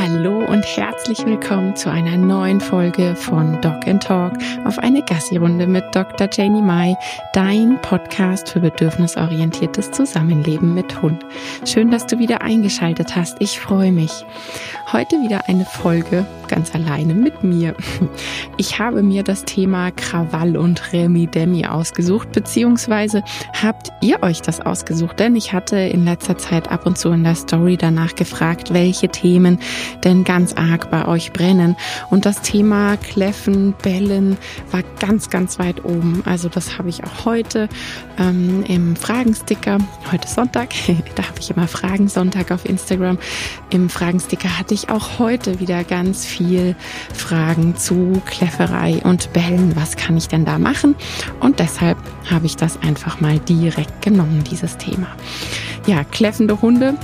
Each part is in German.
Hallo und herzlich willkommen zu einer neuen Folge von Dog and Talk auf eine Gassi-Runde mit Dr. Janie Mai, dein Podcast für bedürfnisorientiertes Zusammenleben mit Hund. Schön, dass du wieder eingeschaltet hast. Ich freue mich. Heute wieder eine Folge ganz alleine mit mir. Ich habe mir das Thema Krawall und Remi Demi ausgesucht, beziehungsweise habt ihr euch das ausgesucht, denn ich hatte in letzter Zeit ab und zu in der Story danach gefragt, welche Themen denn ganz arg bei euch brennen. Und das Thema Kläffen, Bellen war ganz, ganz weit oben. Also das habe ich auch heute ähm, im Fragensticker, heute Sonntag, da habe ich immer Fragensonntag auf Instagram. Im Fragensticker hatte ich auch heute wieder ganz viel Fragen zu Kläfferei und Bellen. Was kann ich denn da machen? Und deshalb habe ich das einfach mal direkt genommen, dieses Thema. Ja, kläffende Hunde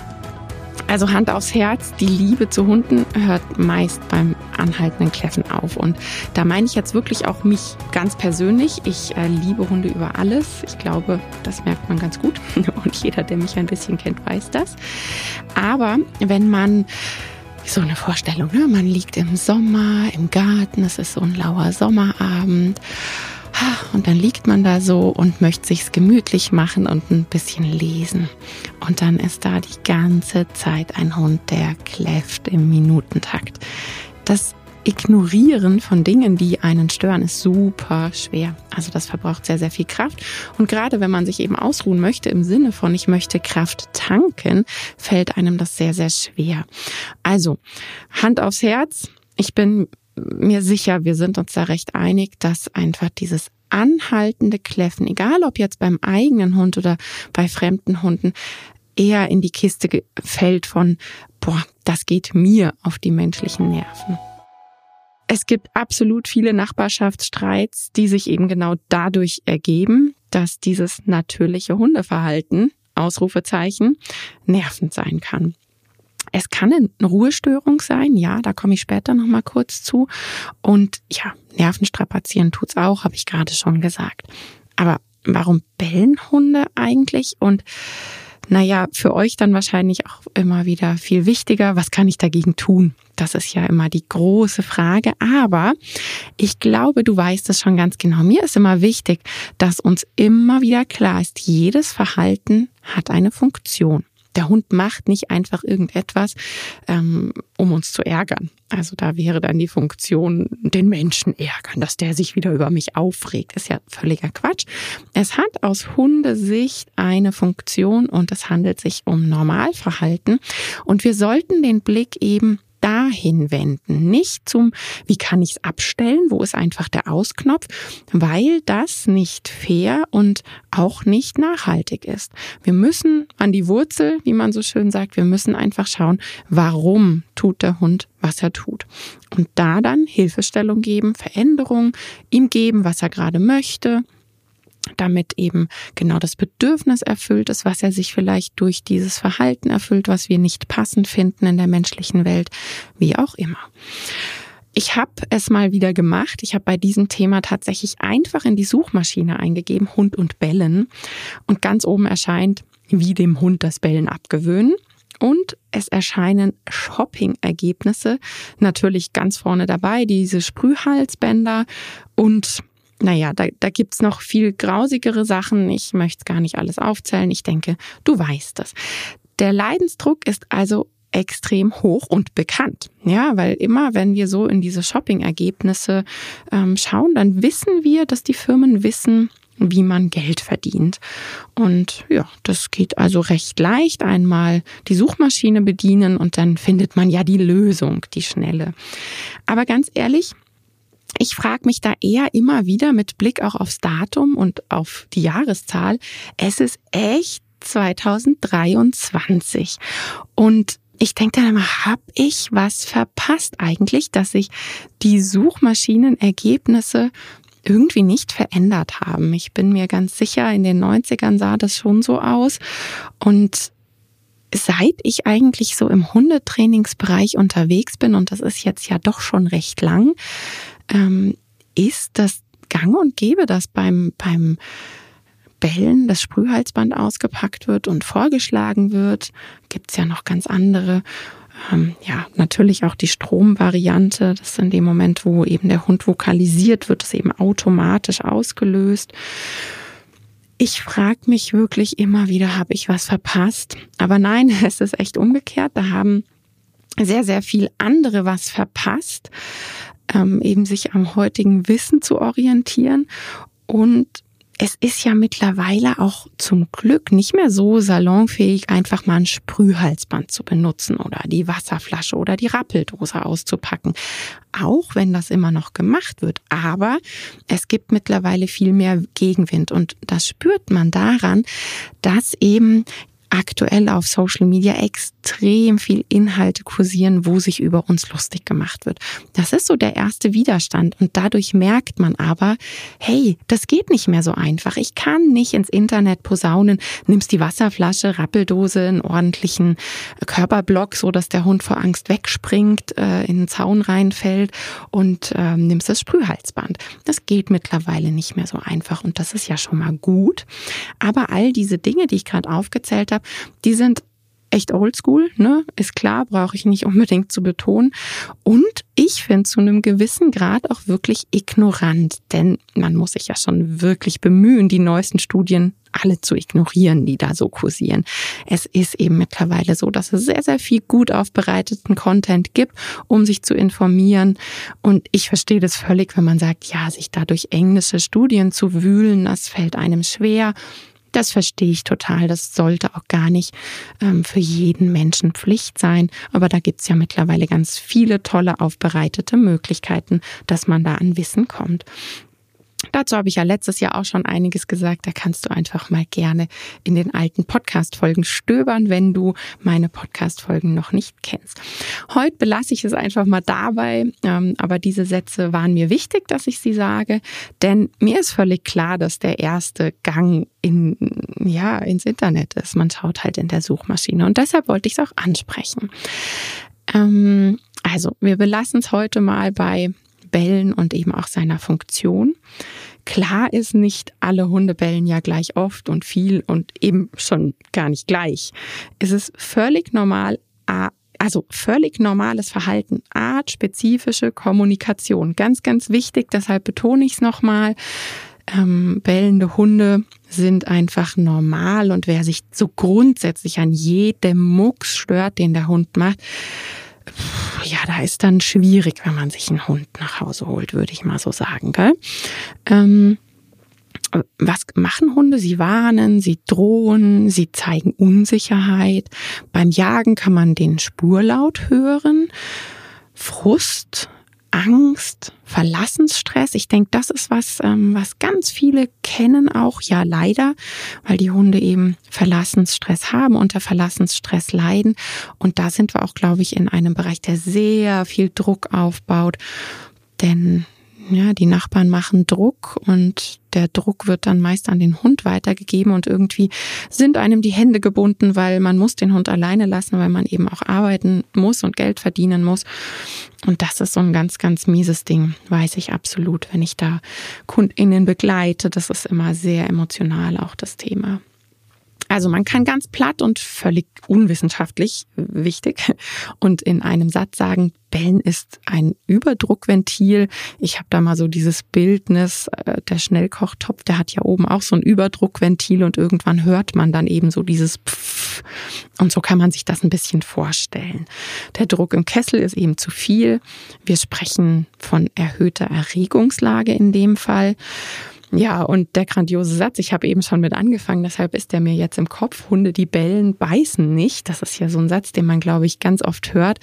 also Hand aufs Herz, die Liebe zu Hunden hört meist beim anhaltenden Kläffen auf. Und da meine ich jetzt wirklich auch mich ganz persönlich. Ich äh, liebe Hunde über alles. Ich glaube, das merkt man ganz gut. Und jeder, der mich ein bisschen kennt, weiß das. Aber wenn man so eine Vorstellung, ne? man liegt im Sommer, im Garten, es ist so ein lauer Sommerabend und dann liegt man da so und möchte sich's gemütlich machen und ein bisschen lesen. Und dann ist da die ganze Zeit ein Hund, der kläfft im Minutentakt. Das Ignorieren von Dingen, die einen stören, ist super schwer. Also das verbraucht sehr, sehr viel Kraft. Und gerade wenn man sich eben ausruhen möchte im Sinne von ich möchte Kraft tanken, fällt einem das sehr, sehr schwer. Also Hand aufs Herz. Ich bin mir sicher, wir sind uns da recht einig, dass einfach dieses anhaltende Kläffen, egal ob jetzt beim eigenen Hund oder bei fremden Hunden, eher in die Kiste fällt von, boah, das geht mir auf die menschlichen Nerven. Es gibt absolut viele Nachbarschaftsstreits, die sich eben genau dadurch ergeben, dass dieses natürliche Hundeverhalten, Ausrufezeichen, nervend sein kann. Es kann eine Ruhestörung sein, ja, da komme ich später nochmal kurz zu. Und ja, Nervenstrapazieren tut's auch, habe ich gerade schon gesagt. Aber warum bellen Hunde eigentlich? Und naja, für euch dann wahrscheinlich auch immer wieder viel wichtiger, was kann ich dagegen tun? Das ist ja immer die große Frage. Aber ich glaube, du weißt es schon ganz genau. Mir ist immer wichtig, dass uns immer wieder klar ist, jedes Verhalten hat eine Funktion. Der Hund macht nicht einfach irgendetwas, ähm, um uns zu ärgern. Also da wäre dann die Funktion, den Menschen ärgern, dass der sich wieder über mich aufregt. Ist ja völliger Quatsch. Es hat aus Hundesicht eine Funktion und es handelt sich um Normalverhalten. Und wir sollten den Blick eben dahin wenden, nicht zum, wie kann ich es abstellen, wo ist einfach der Ausknopf, weil das nicht fair und auch nicht nachhaltig ist. Wir müssen an die Wurzel, wie man so schön sagt, wir müssen einfach schauen, warum tut der Hund, was er tut. Und da dann Hilfestellung geben, Veränderung, ihm geben, was er gerade möchte, damit eben genau das Bedürfnis erfüllt ist, was er sich vielleicht durch dieses Verhalten erfüllt, was wir nicht passend finden in der menschlichen Welt, wie auch immer. Ich habe es mal wieder gemacht. Ich habe bei diesem Thema tatsächlich einfach in die Suchmaschine eingegeben, Hund und Bellen. Und ganz oben erscheint, wie dem Hund das Bellen abgewöhnen. Und es erscheinen Shopping-Ergebnisse natürlich ganz vorne dabei, diese Sprühhalsbänder und naja, da, da gibt's noch viel grausigere Sachen. Ich möchte gar nicht alles aufzählen. Ich denke, du weißt es. Der Leidensdruck ist also extrem hoch und bekannt. Ja, weil immer, wenn wir so in diese Shopping-Ergebnisse ähm, schauen, dann wissen wir, dass die Firmen wissen, wie man Geld verdient. Und ja, das geht also recht leicht. Einmal die Suchmaschine bedienen und dann findet man ja die Lösung, die schnelle. Aber ganz ehrlich, ich frage mich da eher immer wieder mit Blick auch aufs Datum und auf die Jahreszahl. Es ist echt 2023. Und ich denke dann immer, habe ich was verpasst eigentlich, dass sich die Suchmaschinenergebnisse irgendwie nicht verändert haben. Ich bin mir ganz sicher, in den 90ern sah das schon so aus. Und seit ich eigentlich so im Hundetrainingsbereich unterwegs bin, und das ist jetzt ja doch schon recht lang, ähm, ist das gang und gäbe, dass beim, beim Bellen das Sprühhalsband ausgepackt wird und vorgeschlagen wird. Gibt's ja noch ganz andere Ähm, ja, natürlich auch die Stromvariante. Das ist in dem Moment, wo eben der Hund vokalisiert, wird es eben automatisch ausgelöst. Ich frage mich wirklich immer wieder, habe ich was verpasst? Aber nein, es ist echt umgekehrt. Da haben sehr, sehr viel andere was verpasst, ähm, eben sich am heutigen Wissen zu orientieren und es ist ja mittlerweile auch zum Glück nicht mehr so salonfähig, einfach mal ein Sprühhalsband zu benutzen oder die Wasserflasche oder die Rappeldose auszupacken. Auch wenn das immer noch gemacht wird. Aber es gibt mittlerweile viel mehr Gegenwind und das spürt man daran, dass eben aktuell auf Social Media extrem viel Inhalte kursieren, wo sich über uns lustig gemacht wird. Das ist so der erste Widerstand und dadurch merkt man aber, hey, das geht nicht mehr so einfach. Ich kann nicht ins Internet posaunen, nimmst die Wasserflasche, Rappeldose, einen ordentlichen Körperblock, so dass der Hund vor Angst wegspringt, äh, in den Zaun reinfällt und äh, nimmst das Sprühhalsband. Das geht mittlerweile nicht mehr so einfach und das ist ja schon mal gut. Aber all diese Dinge, die ich gerade aufgezählt habe, die sind echt oldschool, ne? Ist klar, brauche ich nicht unbedingt zu betonen. Und ich finde zu einem gewissen Grad auch wirklich ignorant, denn man muss sich ja schon wirklich bemühen, die neuesten Studien alle zu ignorieren, die da so kursieren. Es ist eben mittlerweile so, dass es sehr, sehr viel gut aufbereiteten Content gibt, um sich zu informieren. Und ich verstehe das völlig, wenn man sagt, ja, sich da durch englische Studien zu wühlen, das fällt einem schwer. Das verstehe ich total. Das sollte auch gar nicht ähm, für jeden Menschen Pflicht sein. Aber da gibt's ja mittlerweile ganz viele tolle aufbereitete Möglichkeiten, dass man da an Wissen kommt. Dazu habe ich ja letztes Jahr auch schon einiges gesagt. Da kannst du einfach mal gerne in den alten Podcast-Folgen stöbern, wenn du meine Podcast-Folgen noch nicht kennst. Heute belasse ich es einfach mal dabei. Ähm, aber diese Sätze waren mir wichtig, dass ich sie sage, denn mir ist völlig klar, dass der erste Gang in, ja, ins Internet ist. Man schaut halt in der Suchmaschine und deshalb wollte ich es auch ansprechen. Ähm, also, wir belassen es heute mal bei Bellen und eben auch seiner Funktion. Klar ist nicht alle Hunde bellen ja gleich oft und viel und eben schon gar nicht gleich. Es ist völlig normal, also völlig normales Verhalten, artspezifische Kommunikation. Ganz, ganz wichtig, deshalb betone ich es nochmal. Ähm, bellende Hunde sind einfach normal und wer sich so grundsätzlich an jedem Mucks stört, den der Hund macht, ja, da ist dann schwierig, wenn man sich einen Hund nach Hause holt, würde ich mal so sagen. Gell? Ähm, was machen Hunde? Sie warnen, sie drohen, sie zeigen Unsicherheit. Beim Jagen kann man den Spurlaut hören. Frust, Angst, Verlassensstress. Ich denke, das ist was, ähm, was ganz viele kennen auch, ja leider, weil die Hunde eben Verlassensstress haben, unter Verlassensstress leiden. Und da sind wir auch, glaube ich, in einem Bereich, der sehr viel Druck aufbaut. Denn ja, die Nachbarn machen Druck und der Druck wird dann meist an den Hund weitergegeben und irgendwie sind einem die Hände gebunden, weil man muss den Hund alleine lassen, weil man eben auch arbeiten muss und Geld verdienen muss. Und das ist so ein ganz, ganz mieses Ding, weiß ich absolut, wenn ich da KundInnen begleite. Das ist immer sehr emotional auch das Thema. Also man kann ganz platt und völlig unwissenschaftlich wichtig und in einem Satz sagen, Bellen ist ein Überdruckventil. Ich habe da mal so dieses Bildnis, äh, der Schnellkochtopf, der hat ja oben auch so ein Überdruckventil und irgendwann hört man dann eben so dieses Pfff. Und so kann man sich das ein bisschen vorstellen. Der Druck im Kessel ist eben zu viel. Wir sprechen von erhöhter Erregungslage in dem Fall. Ja, und der grandiose Satz, ich habe eben schon mit angefangen, deshalb ist der mir jetzt im Kopf, Hunde, die bellen, beißen nicht. Das ist ja so ein Satz, den man, glaube ich, ganz oft hört.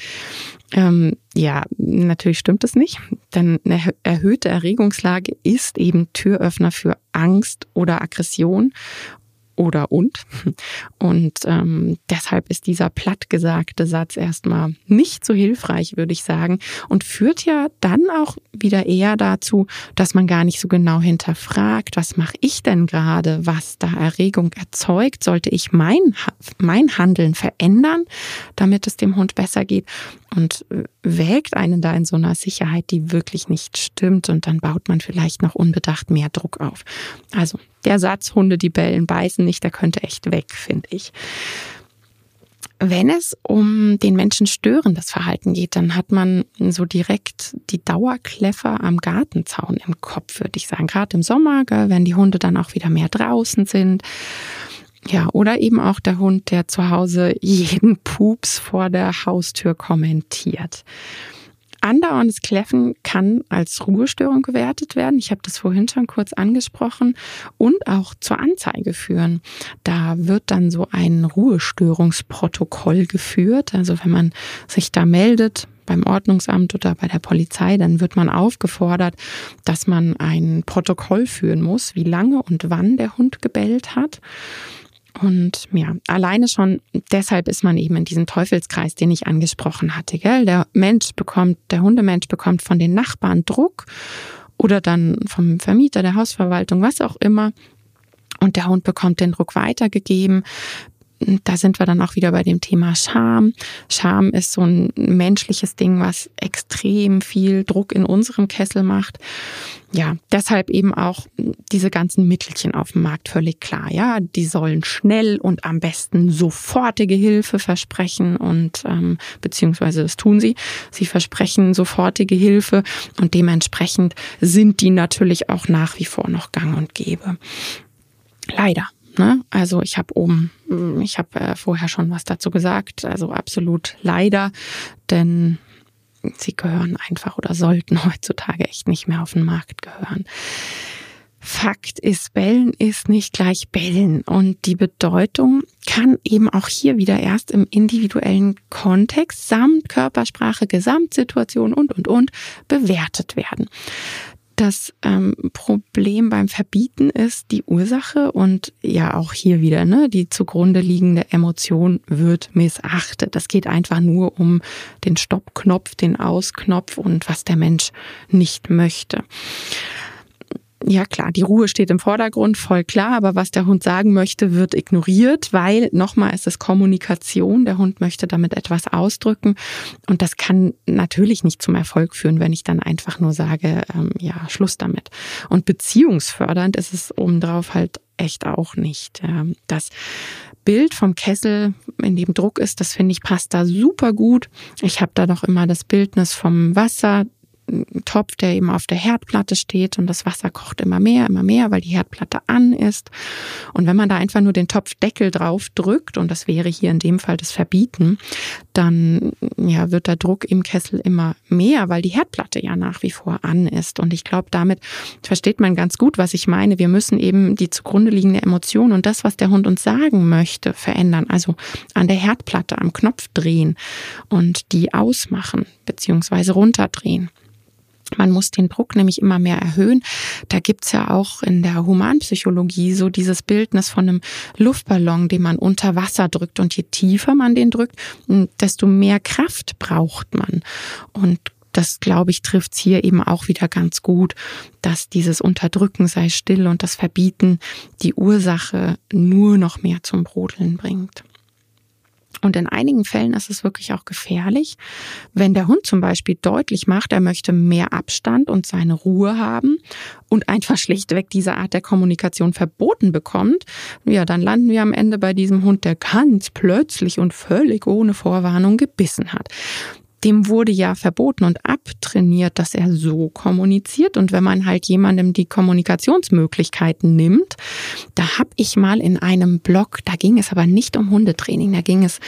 Ähm, ja, natürlich stimmt es nicht, denn eine erhöhte Erregungslage ist eben Türöffner für Angst oder Aggression oder und. Und ähm, deshalb ist dieser plattgesagte Satz erstmal nicht so hilfreich, würde ich sagen, und führt ja dann auch wieder eher dazu, dass man gar nicht so genau hinterfragt, was mache ich denn gerade, was da Erregung erzeugt, sollte ich mein, mein Handeln verändern, damit es dem Hund besser geht und äh, wägt einen da in so einer Sicherheit, die wirklich nicht stimmt und dann baut man vielleicht noch unbedacht mehr Druck auf. Also der Satz, Hunde, die bellen, beißen nicht, der könnte echt weg, finde ich. Wenn es um den Menschen störendes Verhalten geht, dann hat man so direkt die Dauerkläffer am Gartenzaun im Kopf, würde ich sagen. Gerade im Sommer, wenn die Hunde dann auch wieder mehr draußen sind. Ja, oder eben auch der Hund, der zu Hause jeden Pups vor der Haustür kommentiert. Andauerndes Kläffen kann als Ruhestörung gewertet werden. Ich habe das vorhin schon kurz angesprochen und auch zur Anzeige führen. Da wird dann so ein Ruhestörungsprotokoll geführt. Also wenn man sich da meldet, beim Ordnungsamt oder bei der Polizei, dann wird man aufgefordert, dass man ein Protokoll führen muss, wie lange und wann der Hund gebellt hat. Und ja, alleine schon deshalb ist man eben in diesem Teufelskreis, den ich angesprochen hatte. Gell? Der Mensch bekommt, der Hundemensch bekommt von den Nachbarn Druck oder dann vom Vermieter, der Hausverwaltung, was auch immer. Und der Hund bekommt den Druck weitergegeben da sind wir dann auch wieder bei dem Thema Scham. Scham ist so ein menschliches Ding, was extrem viel Druck in unserem Kessel macht. Ja, deshalb eben auch diese ganzen Mittelchen auf dem Markt völlig klar. Ja, die sollen schnell und am besten sofortige Hilfe versprechen und ähm, beziehungsweise das tun sie. Sie versprechen sofortige Hilfe und dementsprechend sind die natürlich auch nach wie vor noch gang und gäbe. Leider. Ne? Also ich habe oben, hm, ich habe äh, vorher schon was dazu gesagt, also absolut leider, denn sie gehören einfach oder sollten heutzutage echt nicht mehr auf den Markt gehören. Fakt ist, Bellen ist nicht gleich Bellen und die Bedeutung kann eben auch hier wieder erst im individuellen Kontext samt Körpersprache, Gesamtsituation und, und, und bewertet werden das ähm, Problem beim Verbieten ist die Ursache und ja auch hier wieder, ne, die zugrunde liegende Emotion wird missachtet. Das geht einfach nur um den Stoppknopf, den Ausknopf und was der Mensch nicht möchte ja klar, die Ruhe steht im Vordergrund, voll klar, aber was der Hund sagen möchte, wird ignoriert, weil nochmal ist es Kommunikation. Der Hund möchte damit etwas ausdrücken und das kann natürlich nicht zum Erfolg führen, wenn ich dann einfach nur sage, ähm, ja, Schluss damit. Und beziehungsfördernd ist es obendrauf halt echt auch nicht. Das Bild vom Kessel, in dem Druck ist, das finde ich passt da super gut. Ich habe da doch immer das Bildnis vom Wasser, Topf, der eben auf der Herdplatte steht und das Wasser kocht immer mehr, immer mehr, weil die Herdplatte an ist. Und wenn man da einfach nur den Topfdeckel drauf drückt, und das wäre hier in dem Fall das Verbieten, dann ja, wird der Druck im Kessel immer mehr, weil die Herdplatte ja nach wie vor an ist. Und ich glaube, damit versteht man ganz gut, was ich meine. Wir müssen eben die zugrunde liegende Emotion und das, was der Hund uns sagen möchte, verändern. Also an der Herdplatte am Knopf drehen und die ausmachen beziehungsweise runterdrehen. Man muss den Druck nämlich immer mehr erhöhen. Da gibt's ja auch in der Humanpsychologie so dieses Bildnis von einem Luftballon, den man unter Wasser drückt. Und je tiefer man den drückt, desto mehr Kraft braucht man. Und das, glaube ich, trifft's hier eben auch wieder ganz gut, dass dieses Unterdrücken sei still und das Verbieten die Ursache nur noch mehr zum Brodeln bringt. Und in einigen Fällen ist es wirklich auch gefährlich, wenn der Hund zum Beispiel deutlich macht, er möchte mehr Abstand und seine Ruhe haben und einfach schlichtweg diese Art der Kommunikation verboten bekommt, ja, dann landen wir am Ende bei diesem Hund, der ganz plötzlich und völlig ohne Vorwarnung gebissen hat dem wurde ja verboten und abtrainiert, dass er so kommuniziert. Und wenn man halt jemandem die Kommunikationsmöglichkeiten nimmt, da habe ich mal in einem Blog, da ging es aber nicht um Hundetraining, da ging es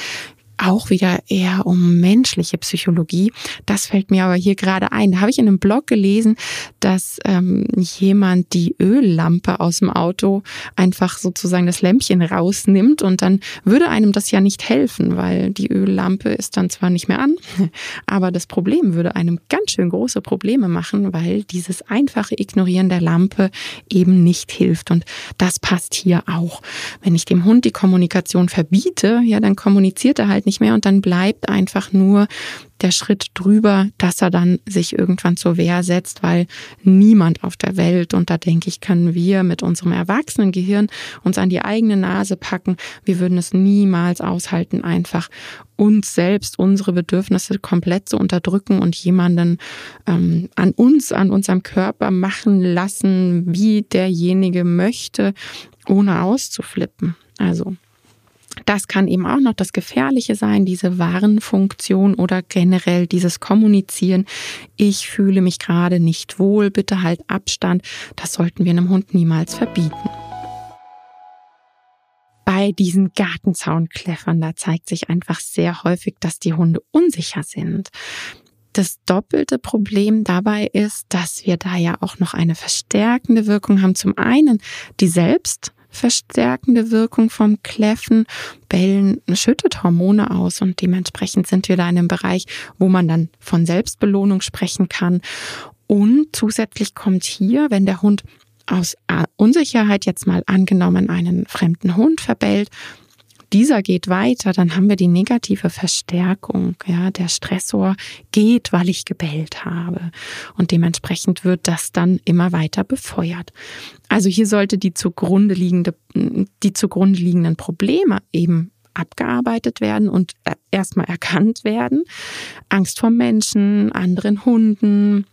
auch wieder eher um menschliche Psychologie. Das fällt mir aber hier gerade ein. Da habe ich in einem Blog gelesen, dass ähm, jemand die Öllampe aus dem Auto einfach sozusagen das Lämpchen rausnimmt und dann würde einem das ja nicht helfen, weil die Öllampe ist dann zwar nicht mehr an, aber das Problem würde einem ganz schön große Probleme machen, weil dieses einfache Ignorieren der Lampe eben nicht hilft. Und das passt hier auch. Wenn ich dem Hund die Kommunikation verbiete, ja, dann kommuniziert er halt halt nicht mehr und dann bleibt einfach nur der Schritt drüber, dass er dann sich irgendwann zur Wehr setzt, weil niemand auf der Welt, und da denke ich, können wir mit unserem erwachsenen Gehirn uns an die eigene Nase packen. Wir würden es niemals aushalten, einfach uns selbst, unsere Bedürfnisse komplett zu unterdrücken und jemanden ähm, an uns, an unserem Körper machen lassen, wie derjenige möchte, ohne auszuflippen. Also Das kann eben auch noch das Gefährliche sein, diese Warnfunktion oder generell dieses Kommunizieren. Ich fühle mich gerade nicht wohl, bitte halt Abstand. Das sollten wir einem Hund niemals verbieten. Bei diesen Gartenzaunkläffern, da zeigt sich einfach sehr häufig, dass die Hunde unsicher sind. Das doppelte Problem dabei ist, dass wir da ja auch noch eine verstärkende Wirkung haben. Zum einen die selbst verstärkende Wirkung vom Kläffen. Bellen schüttet Hormone aus und dementsprechend sind wir da in einem Bereich, wo man dann von Selbstbelohnung sprechen kann. Und zusätzlich kommt hier, wenn der Hund aus Unsicherheit jetzt mal angenommen einen fremden Hund verbellt, dieser geht weiter, dann haben wir die negative Verstärkung. Ja, der Stressor geht, weil ich gebellt habe. Und dementsprechend wird das dann immer weiter befeuert. Also hier sollte die zugrunde liegende, die zugrunde liegenden Probleme eben abgearbeitet werden und erstmal erkannt werden. Angst vor Menschen, anderen Hunden,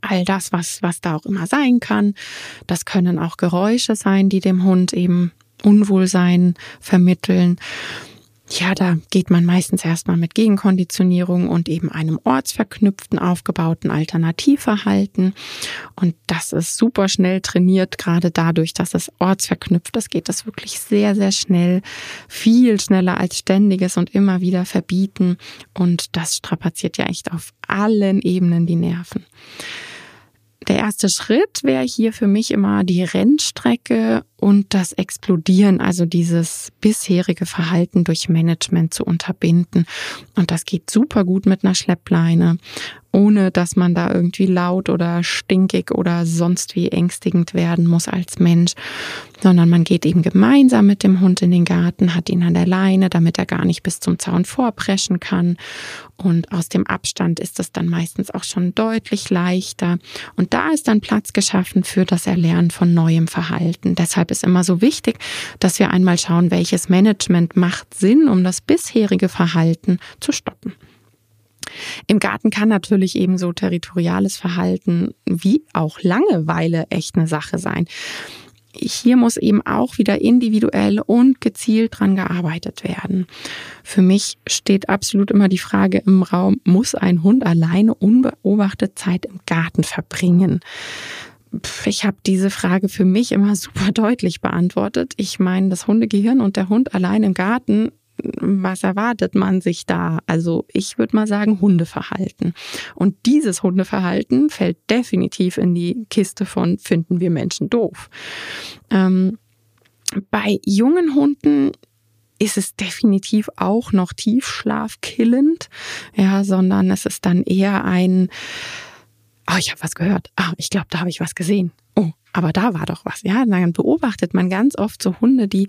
all das, was, was da auch immer sein kann. Das können auch Geräusche sein, die dem Hund eben Unwohlsein vermitteln. Ja, da geht man meistens erstmal mit Gegenkonditionierung und eben einem ortsverknüpften, aufgebauten Alternativverhalten. Und das ist super schnell trainiert, gerade dadurch, dass es ortsverknüpft ist, geht das wirklich sehr, sehr schnell, viel schneller als ständiges und immer wieder verbieten. Und das strapaziert ja echt auf allen Ebenen die Nerven. Der erste Schritt wäre hier für mich immer die Rennstrecke und das Explodieren, also dieses bisherige Verhalten durch Management zu unterbinden. Und das geht super gut mit einer Schleppleine ohne dass man da irgendwie laut oder stinkig oder sonst wie ängstigend werden muss als Mensch, sondern man geht eben gemeinsam mit dem Hund in den Garten, hat ihn an der Leine, damit er gar nicht bis zum Zaun vorpreschen kann. Und aus dem Abstand ist es dann meistens auch schon deutlich leichter. Und da ist dann Platz geschaffen für das Erlernen von neuem Verhalten. Deshalb ist immer so wichtig, dass wir einmal schauen, welches Management macht Sinn, um das bisherige Verhalten zu stoppen. Im Garten kann natürlich eben so territoriales Verhalten wie auch Langeweile echt eine Sache sein. Hier muss eben auch wieder individuell und gezielt dran gearbeitet werden. Für mich steht absolut immer die Frage im Raum, muss ein Hund alleine unbeobachtet Zeit im Garten verbringen? Ich habe diese Frage für mich immer super deutlich beantwortet. Ich meine, das Hundegehirn und der Hund allein im Garten was erwartet man sich da? Also ich würde mal sagen Hundeverhalten. Und dieses Hundeverhalten fällt definitiv in die Kiste von finden wir Menschen doof. Ähm, bei jungen Hunden ist es definitiv auch noch tiefschlafkillend, ja, sondern es ist dann eher ein, oh, ich habe was gehört, ah, ich glaube, da habe ich was gesehen. Oh, aber da war doch was. Ja, dann beobachtet man ganz oft so Hunde, die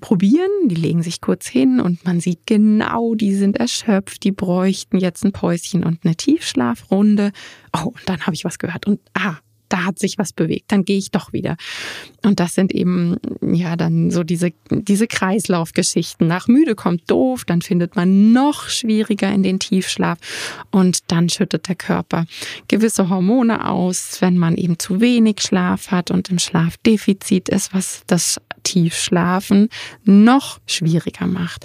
probieren, die legen sich kurz hin und man sieht genau, die sind erschöpft, die bräuchten jetzt ein Päuschen und eine Tiefschlafrunde. Oh, und dann habe ich was gehört und ah, da hat sich was bewegt, dann gehe ich doch wieder. Und das sind eben, ja, dann so diese, diese Kreislaufgeschichten. Nach müde kommt doof, dann findet man noch schwieriger in den Tiefschlaf und dann schüttet der Körper gewisse Hormone aus, wenn man eben zu wenig Schlaf hat und im Schlafdefizit ist, was das Tiefschlafen noch schwieriger macht.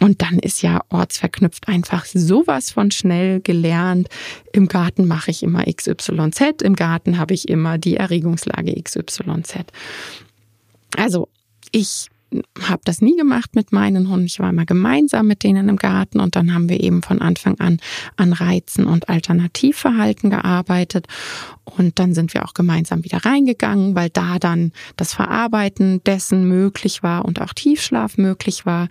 Und dann ist ja ortsverknüpft einfach sowas von schnell gelernt. Im Garten mache ich immer XYZ, im Garten habe ich immer die Erregungslage XYZ. Also ich habe das nie gemacht mit meinen Hunden. Ich war immer gemeinsam mit denen im Garten und dann haben wir eben von Anfang an an Reizen und Alternativverhalten gearbeitet. Und dann sind wir auch gemeinsam wieder reingegangen, weil da dann das Verarbeiten dessen möglich war und auch Tiefschlaf möglich war.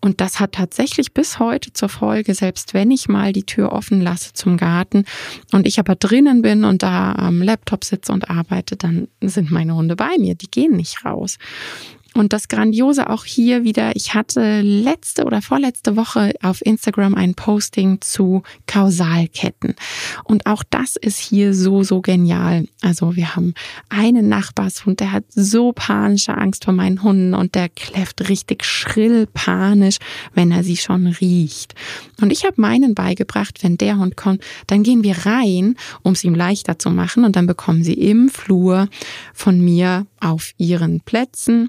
Und das hat tatsächlich bis heute zur Folge, selbst wenn ich mal die Tür offen lasse zum Garten und ich aber drinnen bin und da am Laptop sitze und arbeite, dann sind meine Hunde bei mir. Die gehen nicht raus. Und das Grandiose auch hier wieder, ich hatte letzte oder vorletzte Woche auf Instagram ein Posting zu Kausalketten. Und auch das ist hier so, so genial. Also wir haben einen Nachbarshund, der hat so panische Angst vor meinen Hunden und der kläfft richtig schrill panisch, wenn er sie schon riecht. Und ich habe meinen beigebracht, wenn der Hund kommt, dann gehen wir rein, um es ihm leichter zu machen und dann bekommen sie im Flur von mir auf ihren Plätzen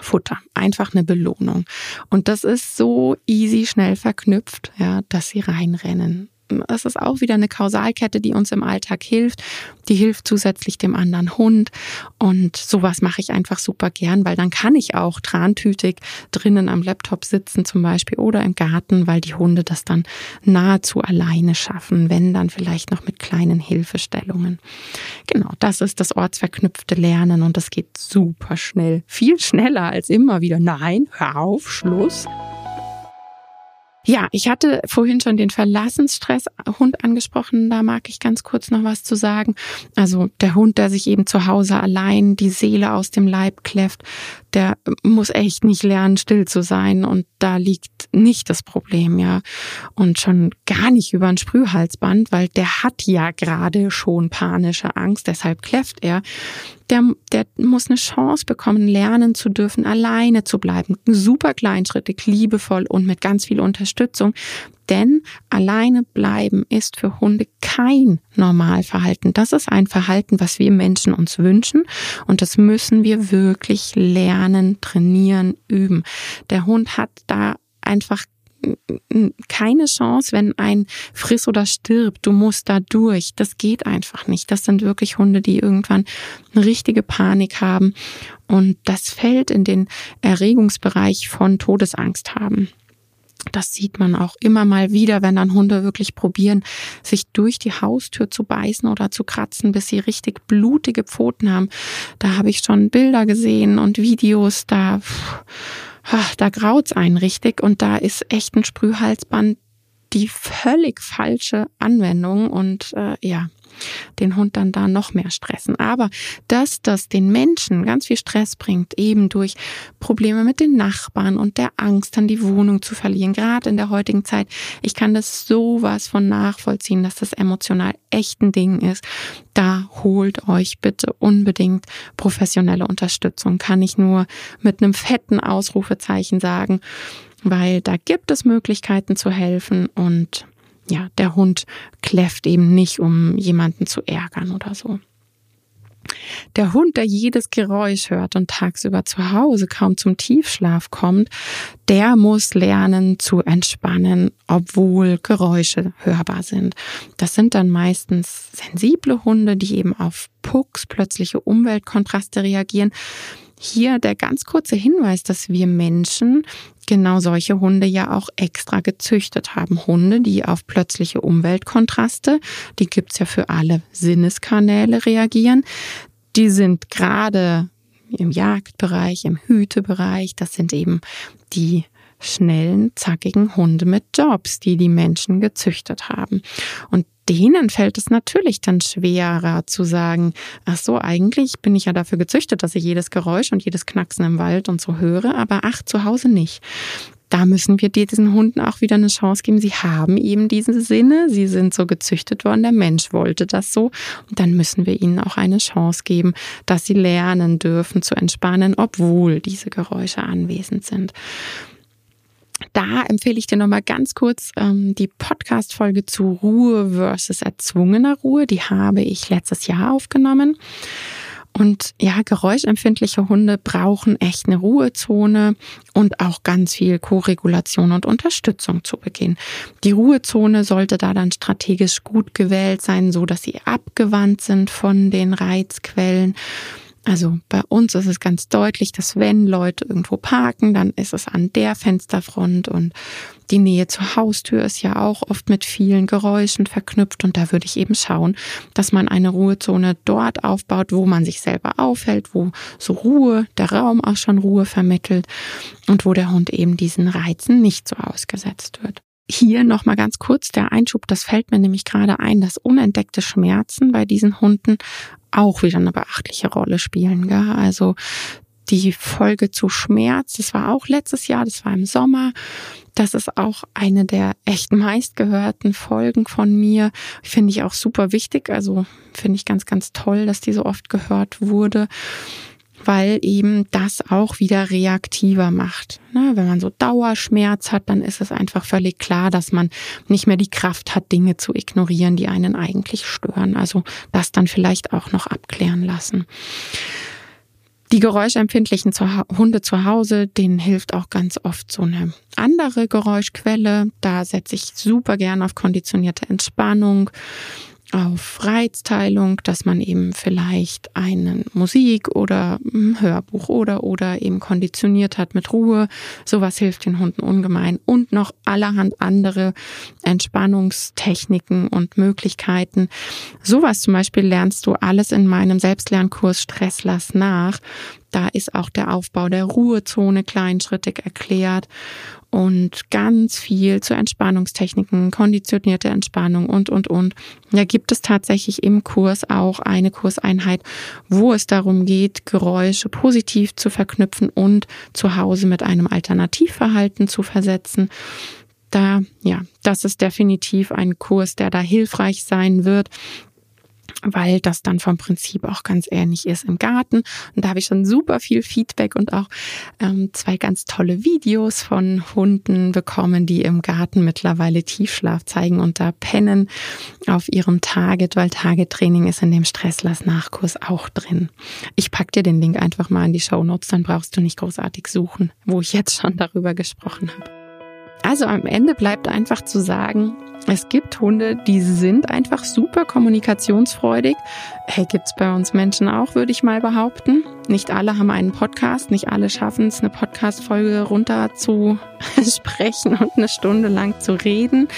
Futter, einfach eine Belohnung. Und das ist so easy schnell verknüpft, ja, dass sie reinrennen es ist auch wieder eine Kausalkette, die uns im Alltag hilft. Die hilft zusätzlich dem anderen Hund. Und sowas mache ich einfach super gern, weil dann kann ich auch trantütig drinnen am Laptop sitzen zum Beispiel oder im Garten, weil die Hunde das dann nahezu alleine schaffen, wenn dann vielleicht noch mit kleinen Hilfestellungen. Genau, das ist das ortsverknüpfte Lernen und das geht super schnell. Viel schneller als immer wieder. Nein, hör auf, Schluss. Ja, ich hatte vorhin schon den Verlassensstresshund angesprochen. Da mag ich ganz kurz noch was zu sagen. Also der Hund, der sich eben zu Hause allein die Seele aus dem Leib kläfft, der muss echt nicht lernen, still zu sein. Und da liegt nicht das Problem, ja. Und schon gar nicht über ein Sprühhalsband, weil der hat ja gerade schon panische Angst, deshalb kläfft er der, der muss eine Chance bekommen, lernen zu dürfen, alleine zu bleiben. Super kleinschrittig, liebevoll und mit ganz viel Unterstützung. Denn alleine bleiben ist für Hunde kein Normalverhalten. Das ist ein Verhalten, was wir Menschen uns wünschen. Und das müssen wir wirklich lernen, trainieren, üben. Der Hund hat da einfach keine Chance, wenn ein friss oder stirbt. Du musst da durch. Das geht einfach nicht. Das sind wirklich Hunde, die irgendwann eine richtige Panik haben. Und das fällt in den Erregungsbereich von Todesangst haben. Das sieht man auch immer mal wieder, wenn dann Hunde wirklich probieren, sich durch die Haustür zu beißen oder zu kratzen, bis sie richtig blutige Pfoten haben. Da habe ich schon Bilder gesehen und Videos, da pff, da graut's einen richtig. Und da ist echt ein Sprühhalsband die völlig falsche Anwendung. Und äh, ja, den Hund dann da noch mehr stressen. Aber dass das den Menschen ganz viel Stress bringt, eben durch Probleme mit den Nachbarn und der Angst, dann die Wohnung zu verlieren, gerade in der heutigen Zeit, ich kann das sowas von nachvollziehen, dass das emotional echt ein Ding ist. Da holt euch bitte unbedingt professionelle Unterstützung. Kann ich nur mit einem fetten Ausrufezeichen sagen, weil da gibt es Möglichkeiten zu helfen und ja, der Hund kläfft eben nicht, um jemanden zu ärgern oder so. Der Hund, der jedes Geräusch hört und tagsüber zu Hause kaum zum Tiefschlaf kommt, der muss lernen zu entspannen, obwohl Geräusche hörbar sind. Das sind dann meistens sensible Hunde, die eben auf Pucks, plötzliche Umweltkontraste reagieren. Hier der ganz kurze Hinweis, dass wir Menschen genau solche Hunde ja auch extra gezüchtet haben. Hunde, die auf plötzliche Umweltkontraste, die gibt's ja für alle Sinneskanäle reagieren. Die sind gerade im Jagdbereich, im Hütebereich, das sind eben die schnellen, zackigen Hunde mit Jobs, die die Menschen gezüchtet haben. Und denen fällt es natürlich dann schwerer zu sagen, ach so, eigentlich bin ich ja dafür gezüchtet, dass ich jedes Geräusch und jedes Knacksen im Wald und so höre, aber ach, zu Hause nicht. Da müssen wir diesen Hunden auch wieder eine Chance geben. Sie haben eben diese Sinne, sie sind so gezüchtet worden, der Mensch wollte das so. Und dann müssen wir ihnen auch eine Chance geben, dass sie lernen dürfen zu entspannen, obwohl diese Geräusche anwesend sind. Da empfehle ich dir nochmal ganz kurz ähm, die Podcast-Folge zu Ruhe versus erzwungener Ruhe. Die habe ich letztes Jahr aufgenommen. Und ja, geräuschempfindliche Hunde brauchen echt eine Ruhezone und auch ganz viel Koregulation und Unterstützung zu Beginn. Die Ruhezone sollte da dann strategisch gut gewählt sein, so dass sie abgewandt sind von den Reizquellen also bei uns ist es ganz deutlich, dass wenn Leute irgendwo parken, dann ist es an der Fensterfront und die Nähe zur Haustür ist ja auch oft mit vielen Geräuschen verknüpft und da würde ich eben schauen, dass man eine Ruhezone dort aufbaut, wo man sich selber aufhält, wo so Ruhe, der Raum auch schon Ruhe vermittelt und wo der Hund eben diesen Reizen nicht so ausgesetzt wird. Hier nochmal ganz kurz der Einschub, das fällt mir nämlich gerade ein, dass unentdeckte Schmerzen bei diesen Hunden auch wieder eine beachtliche Rolle spielen. Gell? Also die Folge zu Schmerz, das war auch letztes Jahr, das war im Sommer. Das ist auch eine der echt meistgehörten Folgen von mir. Finde ich auch super wichtig. Also finde ich ganz, ganz toll, dass die so oft gehört wurde weil eben das auch wieder reaktiver macht. Ne, wenn man so Dauerschmerz hat, dann ist es einfach völlig klar, dass man nicht mehr die Kraft hat, Dinge zu ignorieren, die einen eigentlich stören. Also das dann vielleicht auch noch abklären lassen. Die geräuschempfindlichen Hunde zu Hause, denen hilft auch ganz oft so eine andere Geräuschquelle. Da setze ich super gern auf konditionierte Entspannung auf Reizteilung, dass man eben vielleicht einen Musik oder ein Hörbuch oder oder eben konditioniert hat mit Ruhe. Sowas hilft den Hunden ungemein und noch allerhand andere Entspannungstechniken und Möglichkeiten. Sowas zum Beispiel lernst du alles in meinem Selbstlernkurs Stresslass nach. Da ist auch der Aufbau der Ruhezone kleinschrittig erklärt und ganz viel zu Entspannungstechniken, konditionierte Entspannung und, und, und. Da gibt es tatsächlich im Kurs auch eine Kurseinheit, wo es darum geht, Geräusche positiv zu verknüpfen und zu Hause mit einem Alternativverhalten zu versetzen. Da, ja, das ist definitiv ein Kurs, der da hilfreich sein wird weil das dann vom Prinzip auch ganz ähnlich ist im Garten. Und da habe ich schon super viel Feedback und auch ähm, zwei ganz tolle Videos von Hunden bekommen, die im Garten mittlerweile Tiefschlaf zeigen und da pennen auf ihrem Target, weil Target-Training ist in dem Stresslass-Nachkurs auch drin. Ich pack dir den Link einfach mal in die Show Notes, dann brauchst du nicht großartig suchen, wo ich jetzt schon darüber gesprochen habe. Also am Ende bleibt einfach zu sagen, es gibt Hunde, die sind einfach super kommunikationsfreudig. Hey, gibt's bei uns Menschen auch, würde ich mal behaupten. Nicht alle haben einen Podcast, nicht alle schaffen es, eine Podcast-Folge runter zu sprechen und eine Stunde lang zu reden.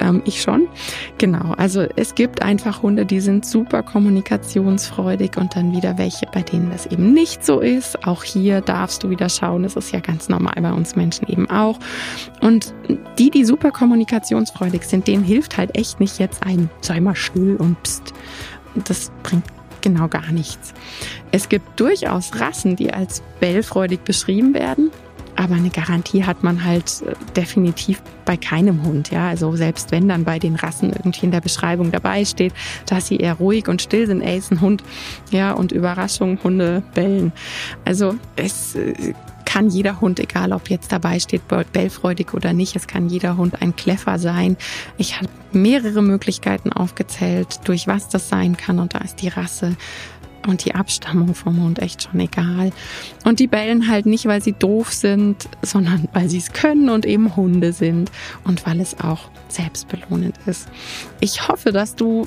Ähm, ich schon. Genau. Also es gibt einfach Hunde, die sind super kommunikationsfreudig und dann wieder welche, bei denen das eben nicht so ist. Auch hier darfst du wieder schauen. Das ist ja ganz normal bei uns Menschen eben auch. Und die, die super kommunikationsfreudig sind, denen hilft halt echt nicht jetzt ein, sei mal still und pst. Das bringt genau gar nichts. Es gibt durchaus Rassen, die als bellfreudig beschrieben werden. Aber eine Garantie hat man halt äh, definitiv bei keinem Hund, ja. Also selbst wenn dann bei den Rassen irgendwie in der Beschreibung dabei steht, dass sie eher ruhig und still sind, ey, ist ein Hund, ja, und Überraschung, Hunde bellen. Also es äh, kann jeder Hund, egal ob jetzt dabei steht, bellfreudig oder nicht, es kann jeder Hund ein Kleffer sein. Ich habe mehrere Möglichkeiten aufgezählt, durch was das sein kann und da ist die Rasse und die Abstammung vom Hund echt schon egal. Und die bellen halt nicht, weil sie doof sind, sondern weil sie es können und eben Hunde sind und weil es auch selbstbelohnend ist. Ich hoffe, dass du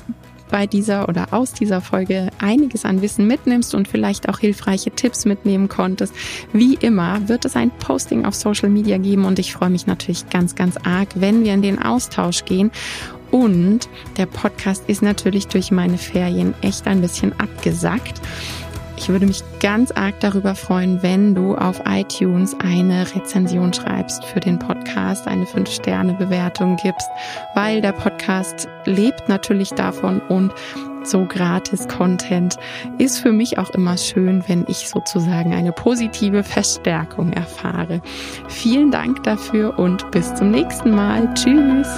bei dieser oder aus dieser Folge einiges an Wissen mitnimmst und vielleicht auch hilfreiche Tipps mitnehmen konntest. Wie immer wird es ein Posting auf Social Media geben und ich freue mich natürlich ganz, ganz arg, wenn wir in den Austausch gehen. Und der Podcast ist natürlich durch meine Ferien echt ein bisschen abgesackt. Ich würde mich ganz arg darüber freuen, wenn du auf iTunes eine Rezension schreibst für den Podcast, eine 5-Sterne-Bewertung gibst, weil der Podcast lebt natürlich davon und so gratis Content ist für mich auch immer schön, wenn ich sozusagen eine positive Verstärkung erfahre. Vielen Dank dafür und bis zum nächsten Mal. Tschüss.